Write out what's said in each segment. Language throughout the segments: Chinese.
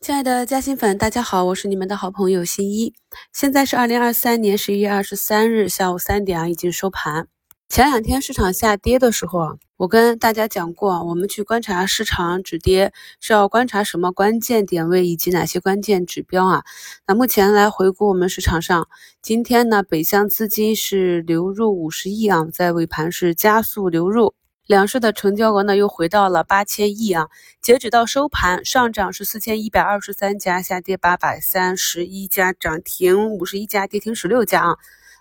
亲爱的嘉兴粉，大家好，我是你们的好朋友新一。现在是二零二三年十一月二十三日下午三点啊，已经收盘。前两天市场下跌的时候啊，我跟大家讲过，我们去观察市场止跌是要观察什么关键点位以及哪些关键指标啊？那目前来回顾我们市场上，今天呢，北向资金是流入五十亿啊，在尾盘是加速流入。两市的成交额呢又回到了八千亿啊，截止到收盘，上涨是四千一百二十三家，下跌八百三十一家，涨停五十一家，跌停十六家啊。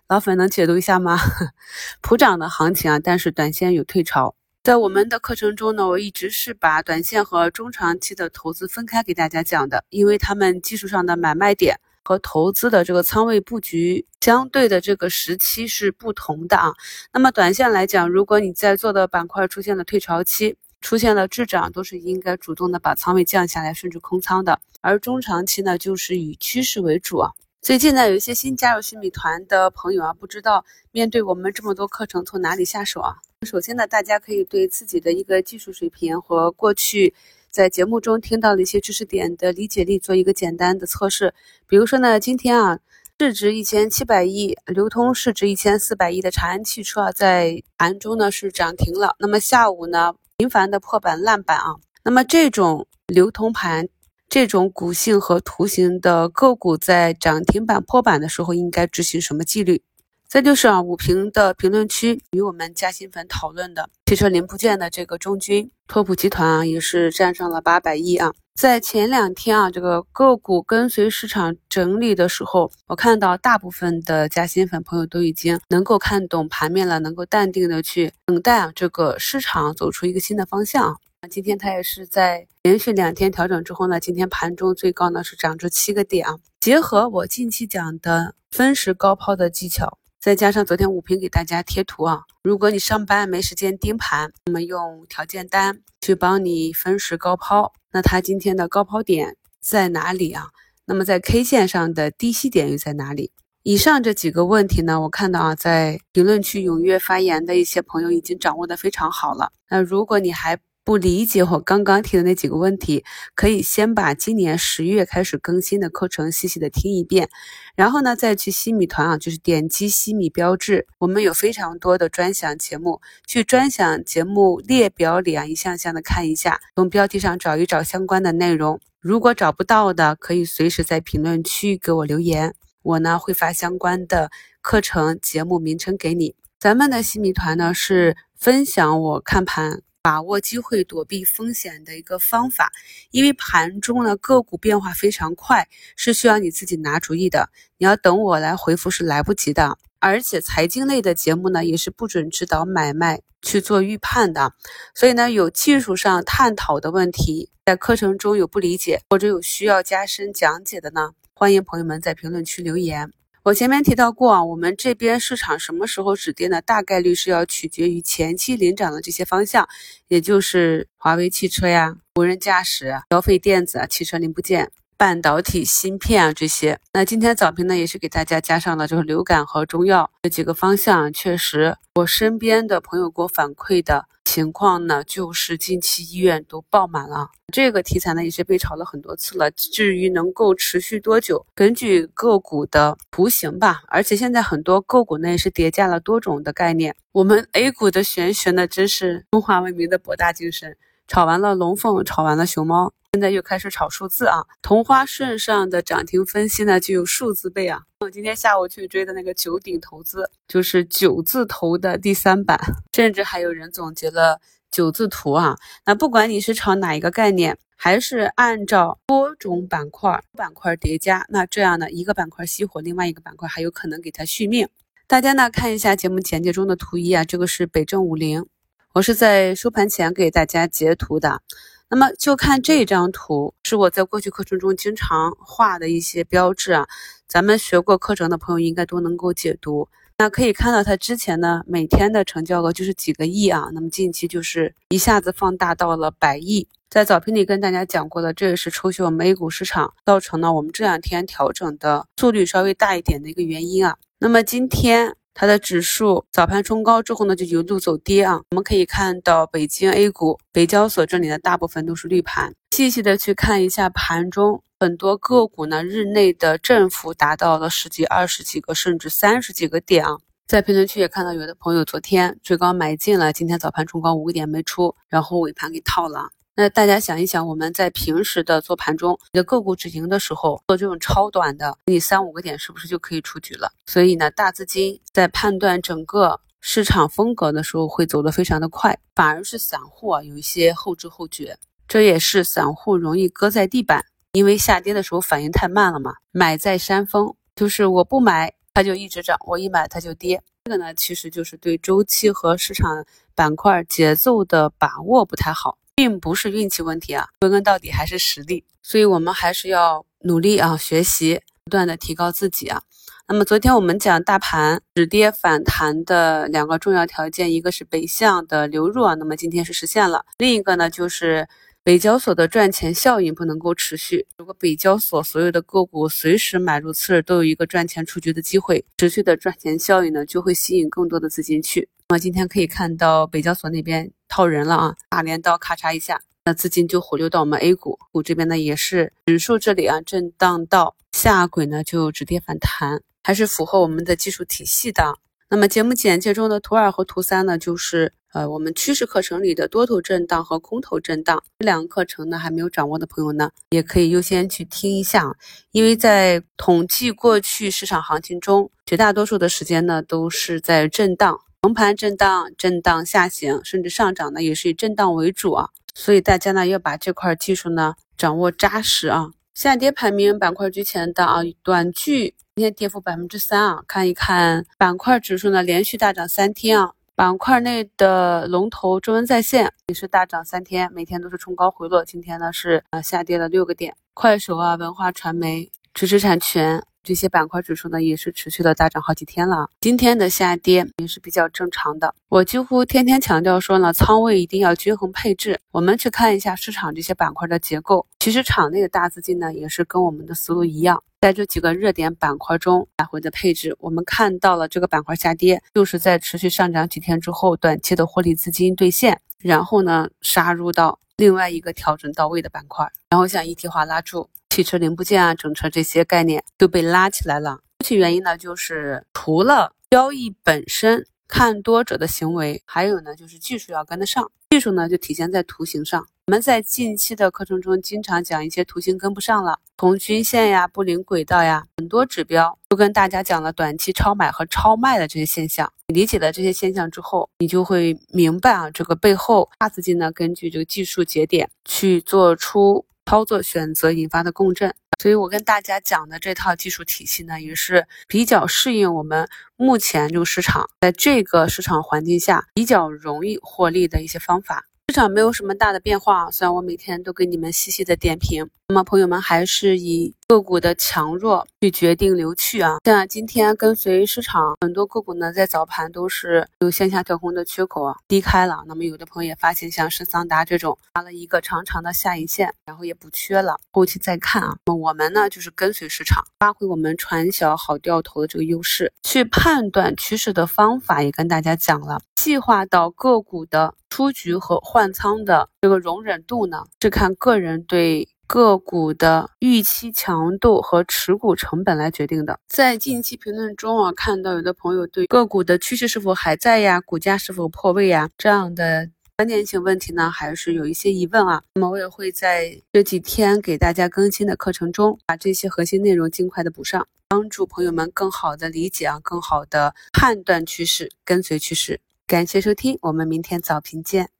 老粉能解读一下吗？普涨的行情啊，但是短线有退潮。在我们的课程中呢，我一直是把短线和中长期的投资分开给大家讲的，因为他们技术上的买卖点。和投资的这个仓位布局相对的这个时期是不同的啊。那么短线来讲，如果你在做的板块出现了退潮期，出现了滞涨，都是应该主动的把仓位降下来，甚至空仓的。而中长期呢，就是以趋势为主啊。最近呢，有一些新加入新米团的朋友啊，不知道面对我们这么多课程从哪里下手啊？首先呢，大家可以对自己的一个技术水平和过去。在节目中听到的一些知识点的理解力做一个简单的测试，比如说呢，今天啊，市值一千七百亿、流通市值一千四百亿的长安汽车啊，在盘中呢是涨停了。那么下午呢，频繁的破板烂板啊，那么这种流通盘、这种股性和图形的个股在涨停板破板的时候，应该执行什么纪律？再就是啊，五评的评论区与我们嘉兴粉讨论的汽车零部件的这个中军拓普集团啊，也是站上了八百亿啊。在前两天啊，这个个股跟随市场整理的时候，我看到大部分的嘉兴粉朋友都已经能够看懂盘面了，能够淡定的去等待啊这个市场走出一个新的方向。那今天它也是在连续两天调整之后呢，今天盘中最高呢是涨出七个点啊。结合我近期讲的分时高抛的技巧。再加上昨天五平给大家贴图啊，如果你上班没时间盯盘，那么用条件单去帮你分时高抛，那它今天的高抛点在哪里啊？那么在 K 线上的低吸点又在哪里？以上这几个问题呢，我看到啊，在评论区踊跃发言的一些朋友已经掌握的非常好了。那如果你还不理解我刚刚提的那几个问题，可以先把今年十月开始更新的课程细细的听一遍，然后呢再去西米团啊，就是点击西米标志，我们有非常多的专享节目，去专享节目列表里啊一项项的看一下，从标题上找一找相关的内容。如果找不到的，可以随时在评论区给我留言，我呢会发相关的课程节目名称给你。咱们的西米团呢是分享我看盘。把握机会、躲避风险的一个方法，因为盘中呢个股变化非常快，是需要你自己拿主意的。你要等我来回复是来不及的。而且财经类的节目呢，也是不准指导买卖去做预判的。所以呢，有技术上探讨的问题，在课程中有不理解或者有需要加深讲解的呢，欢迎朋友们在评论区留言。我前面提到过啊，我们这边市场什么时候止跌呢？大概率是要取决于前期领涨的这些方向，也就是华为汽车呀、无人驾驶、消费电子啊、汽车零部件、半导体芯片啊这些。那今天早评呢，也是给大家加上了就是流感和中药这几个方向。确实，我身边的朋友给我反馈的。情况呢，就是近期医院都爆满了。这个题材呢，也是被炒了很多次了。至于能够持续多久，根据个股的图形吧。而且现在很多个股呢，也是叠加了多种的概念。我们 A 股的玄学呢，真是中华文明的博大精深。炒完了龙凤，炒完了熊猫，现在又开始炒数字啊！同花顺上的涨停分析呢，就有数字倍啊！我今天下午去追的那个九鼎投资，就是九字头的第三版，甚至还有人总结了九字图啊！那不管你是炒哪一个概念，还是按照多种板块板块叠加，那这样呢，一个板块熄火，另外一个板块还有可能给它续命。大家呢看一下节目简介中的图一啊，这个是北证五零。我是在收盘前给大家截图的，那么就看这张图，是我在过去课程中经常画的一些标志啊。咱们学过课程的朋友应该都能够解读。那可以看到它之前呢，每天的成交额就是几个亿啊，那么近期就是一下子放大到了百亿。在早评里跟大家讲过的，这也是抽血我们 A 股市场造成了我们这两天调整的速率稍微大一点的一个原因啊。那么今天。它的指数早盘冲高之后呢，就一路走跌啊。我们可以看到北京 A 股、北交所这里的大部分都是绿盘。细细的去看一下盘中很多个股呢日内的振幅达到了十几、二十几个，甚至三十几个点啊。在评论区也看到有的朋友昨天最高买进了，今天早盘冲高五个点没出，然后尾盘给套了。那大家想一想，我们在平时的做盘中，你的个股止盈的时候，做这种超短的，你三五个点是不是就可以出局了？所以呢，大资金在判断整个市场风格的时候，会走得非常的快，反而是散户啊有一些后知后觉，这也是散户容易搁在地板，因为下跌的时候反应太慢了嘛。买在山峰，就是我不买。它就一直涨，我一买它就跌。这个呢，其实就是对周期和市场板块节奏的把握不太好，并不是运气问题啊，归根到底还是实力。所以我们还是要努力啊，学习，不断的提高自己啊。那么昨天我们讲大盘止跌反弹的两个重要条件，一个是北向的流入啊，那么今天是实现了；另一个呢就是。北交所的赚钱效应不能够持续。如果北交所所有的个股随时买入，次日都有一个赚钱出局的机会，持续的赚钱效应呢，就会吸引更多的资金去。那么今天可以看到北交所那边套人了啊，大镰刀咔嚓一下，那资金就回流到我们 A 股。股这边呢也是指数这里啊震荡到下轨呢就止跌反弹，还是符合我们的技术体系的。那么节目简介中的图二和图三呢，就是呃我们趋势课程里的多头震荡和空头震荡这两个课程呢，还没有掌握的朋友呢，也可以优先去听一下，因为在统计过去市场行情中，绝大多数的时间呢都是在震荡，横盘震荡、震荡下行，甚至上涨呢也是以震荡为主啊，所以大家呢要把这块技术呢掌握扎实啊。下跌排名板块居前的啊，短剧。今天跌幅百分之三啊，看一看板块指数呢，连续大涨三天啊。板块内的龙头中文在线也是大涨三天，每天都是冲高回落。今天呢是呃下跌了六个点。快手啊，文化传媒、知识产权。这些板块指数呢也是持续的大涨好几天了，今天的下跌也是比较正常的。我几乎天天强调说呢，仓位一定要均衡配置。我们去看一下市场这些板块的结构，其实场内的大资金呢也是跟我们的思路一样，在这几个热点板块中来回的配置。我们看到了这个板块下跌，就是在持续上涨几天之后，短期的获利资金兑现，然后呢杀入到另外一个调整到位的板块，然后像一体化拉住。汽车零部件啊，整车这些概念都被拉起来了。具体原因呢，就是除了交易本身看多者的行为，还有呢就是技术要跟得上。技术呢就体现在图形上。我们在近期的课程中经常讲一些图形跟不上了，从均线呀、布林轨道呀，很多指标都跟大家讲了短期超买和超卖的这些现象。理解了这些现象之后，你就会明白啊，这个背后大资金呢根据这个技术节点去做出。操作选择引发的共振，所以我跟大家讲的这套技术体系呢，也是比较适应我们目前这个市场，在这个市场环境下比较容易获利的一些方法。市场没有什么大的变化，虽然我每天都给你们细细的点评。那么朋友们还是以个股的强弱去决定留去啊。像今天跟随市场，很多个股呢在早盘都是有线下跳空的缺口啊低开了。那么有的朋友也发现，像深桑达这种拉了一个长长的下影线，然后也不缺了，后期再看啊。那么我们呢就是跟随市场，发挥我们船小好掉头的这个优势，去判断趋势的方法也跟大家讲了。细化到个股的出局和换仓的这个容忍度呢，是看个人对。个股的预期强度和持股成本来决定的。在近期评论中啊，看到有的朋友对个股的趋势是否还在呀，股价是否破位呀这样的关键性问题呢，还是有一些疑问啊。那么我也会在这几天给大家更新的课程中，把这些核心内容尽快的补上，帮助朋友们更好的理解啊，更好的判断趋势，跟随趋势。感谢收听，我们明天早评见。